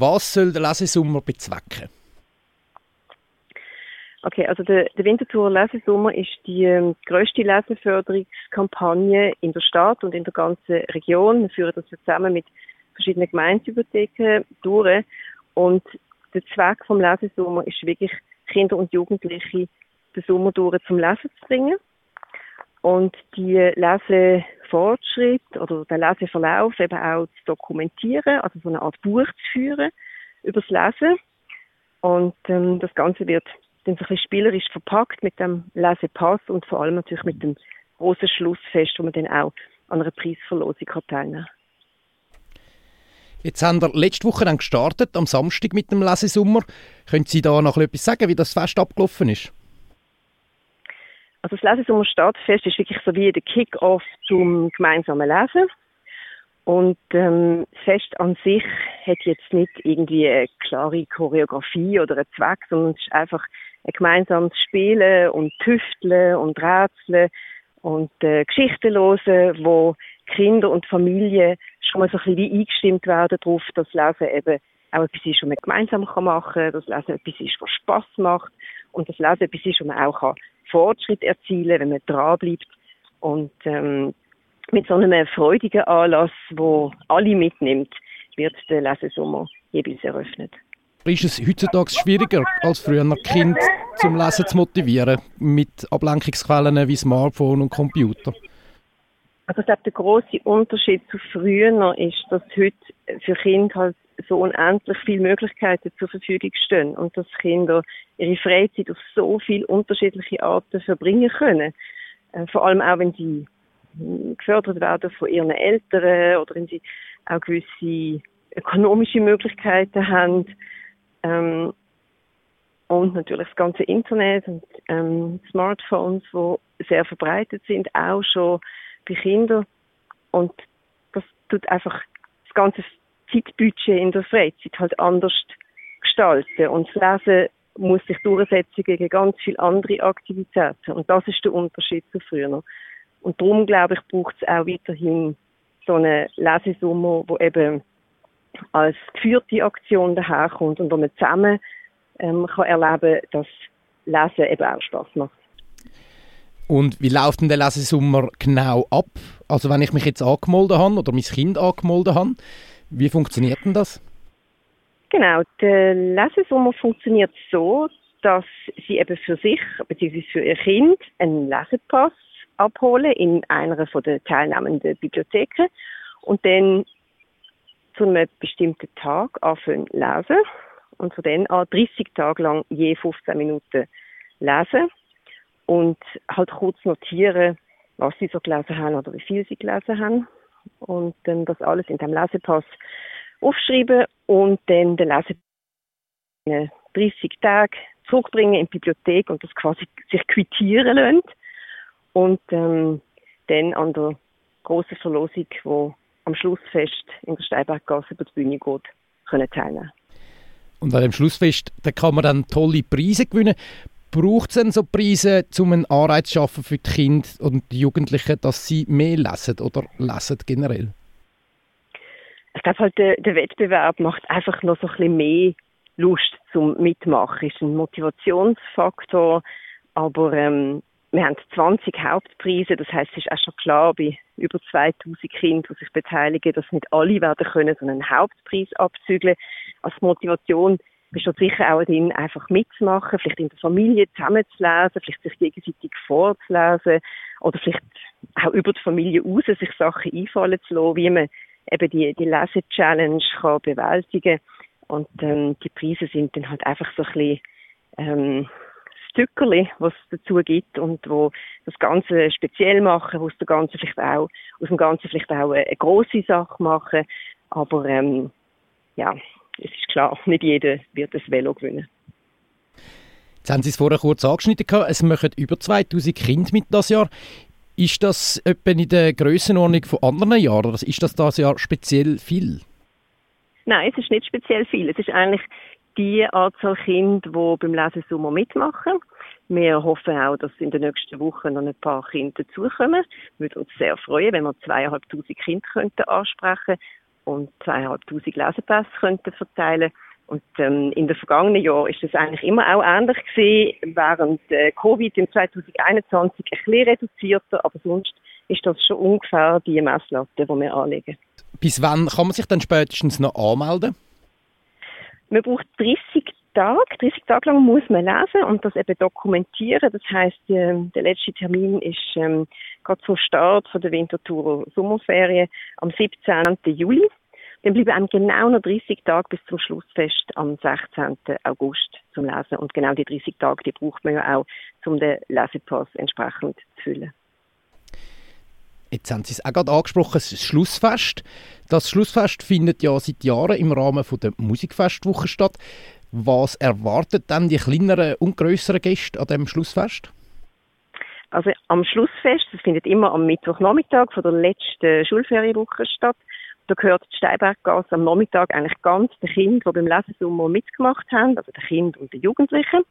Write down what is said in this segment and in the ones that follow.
Was soll der Lesesommer bezwecken? Okay, also der, der Winterthur Lesesommer ist die ähm, größte Leseförderungskampagne in der Stadt und in der ganzen Region. Wir führen das zusammen mit verschiedenen Gemeindebibliotheken durch. Und der Zweck vom Lesesommer ist wirklich, Kinder und Jugendliche den Sommer durch zum Lesen zu bringen. Und die Lesefortschritt oder den Leseverlauf eben auch zu dokumentieren, also so eine Art Buch zu führen über das Lesen. Und ähm, das Ganze wird dann so ein bisschen spielerisch verpackt mit dem Lesepass und vor allem natürlich mit dem großen Schlussfest, wo man dann auch an einer Preisverlosung teilnehmen kann. Jetzt haben wir letzte Woche dann gestartet, am Samstag mit dem Lesesommer. Können Sie da noch etwas sagen, wie das Fest abgelaufen ist? Also das Lesesommer Stadtfest ist wirklich so wie der Kick-off zum gemeinsamen Lesen. Und ähm, das Fest an sich hat jetzt nicht irgendwie eine klare Choreografie oder einen Zweck, sondern es ist einfach ein gemeinsames Spielen und Tüfteln und Rätseln und äh, Geschichten hören, wo Kinder und Familien schon mal so ein bisschen eingestimmt werden darauf, dass Lesen eben auch etwas ist, was man gemeinsam machen kann, dass Lesen etwas ist, was Spass macht und dass Lesen etwas ist, wo man auch Fortschritt erzielen wenn man dranbleibt. Und ähm, mit so einem freudigen Anlass, wo alle mitnimmt, wird der Lesesommer jeweils eröffnet. Ist es heutzutage schwieriger als früher, Kind zum Lesen zu motivieren, mit Ablenkungsquellen wie Smartphone und Computer? Also ich glaube, der große Unterschied zu früher ist, dass heute für Kinder halt so unendlich viele Möglichkeiten zur Verfügung stehen und dass Kinder ihre Freizeit auf so viele unterschiedliche Arten verbringen können. Äh, vor allem auch, wenn sie gefördert werden von ihren Eltern oder wenn sie auch gewisse ökonomische Möglichkeiten haben. Ähm, und natürlich das ganze Internet und ähm, Smartphones, die sehr verbreitet sind, auch schon bei Kindern. Und das tut einfach das ganze Zeitbudget in der Freizeit halt anders gestalten. Und das Lesen muss sich durchsetzen gegen ganz viele andere Aktivitäten. Und das ist der Unterschied zu früher. Und darum, glaube ich, braucht es auch weiterhin so eine Lesesummer, wo eben als geführte Aktion daherkommt und wo man zusammen ähm, kann erleben dass Lesen eben auch Spaß macht. Und wie läuft denn der Lesesommer genau ab? Also wenn ich mich jetzt angemeldet habe oder mein Kind angemeldet habe, wie funktioniert denn das? Genau, der Lesesommer funktioniert so, dass sie eben für sich bzw. für ihr Kind einen Lesepass abholen in einer von der teilnehmenden Bibliotheken und dann zu einem bestimmten Tag anfangen lesen und von dann an 30 Tage lang je 15 Minuten lesen und halt kurz notieren, was sie so gelesen haben oder wie viel sie gelesen haben. Und dann das alles in dem Lesepass aufschreiben und dann den Lesepass 30 Tage zurückbringen in die Bibliothek und das quasi sich quittieren lassen. Und ähm, dann an der großen Verlosung, wo am Schlussfest in der Steinberggasse über die Bühne geht, können teilnehmen. Und an dem Schlussfest da kann man dann tolle Preise gewinnen. Braucht es denn so Preise, um einen Anreiz zu schaffen für die Kinder und die Jugendlichen, dass sie mehr lesen oder lesen generell? Ich glaube halt, der, der, Wettbewerb macht einfach noch so ein bisschen mehr Lust zum Mitmachen. Ist ein Motivationsfaktor, aber ähm, wir haben 20 Hauptpreise, das heißt, es ist auch schon klar bei über 2000 Kindern, die sich beteiligen, dass nicht alle werden können, so einen Hauptpreis abzügeln. Als Motivation besteht sicher auch drin, einfach mitzumachen, vielleicht in der Familie zusammenzulesen, vielleicht sich gegenseitig vorzulesen oder vielleicht auch über die Familie raus sich Sachen einfallen zu lassen, wie man eben die, die Lese-Challenge kann bewältigen Und ähm, die Preise sind dann halt einfach so ein bisschen ähm, Stückerli, was es dazu gibt und wo das Ganze speziell machen, wo es der Ganze vielleicht auch, aus dem Ganzen vielleicht auch eine, eine grosse Sache machen. Aber ähm, ja, es ist klar, nicht jeder wird das Velo gewinnen. Jetzt haben Sie es vorher kurz angeschnitten. Es machen über 2000 Kinder mit das Jahr. Ist das etwa in der Grössenordnung von anderen Jahren oder ist das das Jahr speziell viel? Nein, es ist nicht speziell viel. Es ist eigentlich die Anzahl Kinder, die beim Lesesommer mitmachen. Wir hoffen auch, dass in den nächsten Wochen noch ein paar Kinder dazukommen. Wir würden uns sehr freuen, wenn wir zweieinhalbtausend Kinder könnten ansprechen und zweieinhalbtausend Lesepässe könnten verteilen und ähm, in den vergangenen Jahren ist das eigentlich immer auch ähnlich gewesen, während äh, Covid im 2021 ein bisschen reduzierter, aber sonst ist das schon ungefähr die Messlatte, die wir anlegen. Bis wann kann man sich dann spätestens noch anmelden? Man braucht 30 Tage. 30 Tage lang muss man lesen und das eben dokumentieren. Das heißt, der letzte Termin ist ähm, gerade zum Start von der Winterthur Sommerferien am 17. Juli. Dann bleiben einem genau noch 30 Tage bis zum Schlussfest am 16. August zum Lesen. Und genau die 30 Tage, die braucht man ja auch, um den Lesepass entsprechend zu füllen. Jetzt haben Sie es auch gerade angesprochen, das Schlussfest. Das Schlussfest findet ja seit Jahren im Rahmen der Musikfestwoche statt. Was erwartet dann die kleineren und größeren Gäste an dem Schlussfest? Also am Schlussfest, das findet immer am Mittwochnachmittag von der letzten Schulferienwoche statt. Da gehört die Steinberggasse am Nachmittag eigentlich ganz den Kindern, die beim Lesesommer mitgemacht haben, also den Kindern und den Jugendlichen.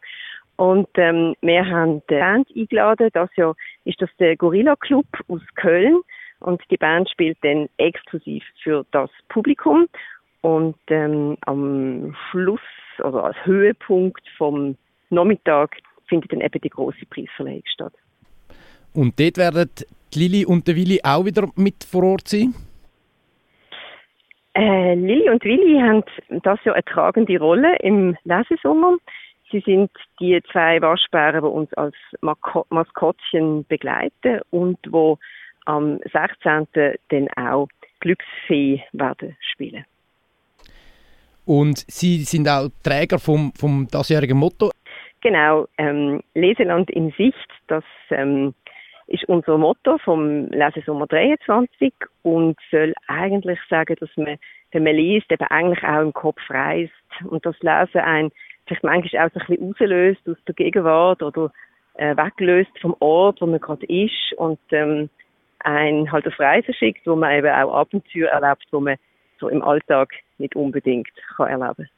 Und ähm, wir haben die Band eingeladen. Das Jahr ist das der Gorilla Club aus Köln. Und die Band spielt dann exklusiv für das Publikum. Und ähm, am Schluss, also als Höhepunkt vom Nachmittag, findet dann eben die große Preisverleihung statt. Und dort werden die Lili und der Willi auch wieder mit vor Ort sein? Äh, Lili und Willi haben das ja eine tragende Rolle im Lesesommer. Sie sind die zwei Waschbären, die uns als Maskottchen begleiten und wo am 16. dann auch Glücksfee werden spielen. Und Sie sind auch Träger vom, vom dasjährigen Motto? Genau, ähm, Leseland in Sicht, das ähm, ist unser Motto vom Lesesommer 23 und soll eigentlich sagen, dass man, wenn man liest, eben eigentlich auch im Kopf reist und das Lesen ein vielleicht manchmal auch so ein bisschen rauslöst aus der Gegenwart oder äh, weglöst vom Ort, wo man gerade ist und ähm, ein halt auf Reisen schickt, wo man eben auch Abenteuer erlebt, wo man so im Alltag nicht unbedingt kann erleben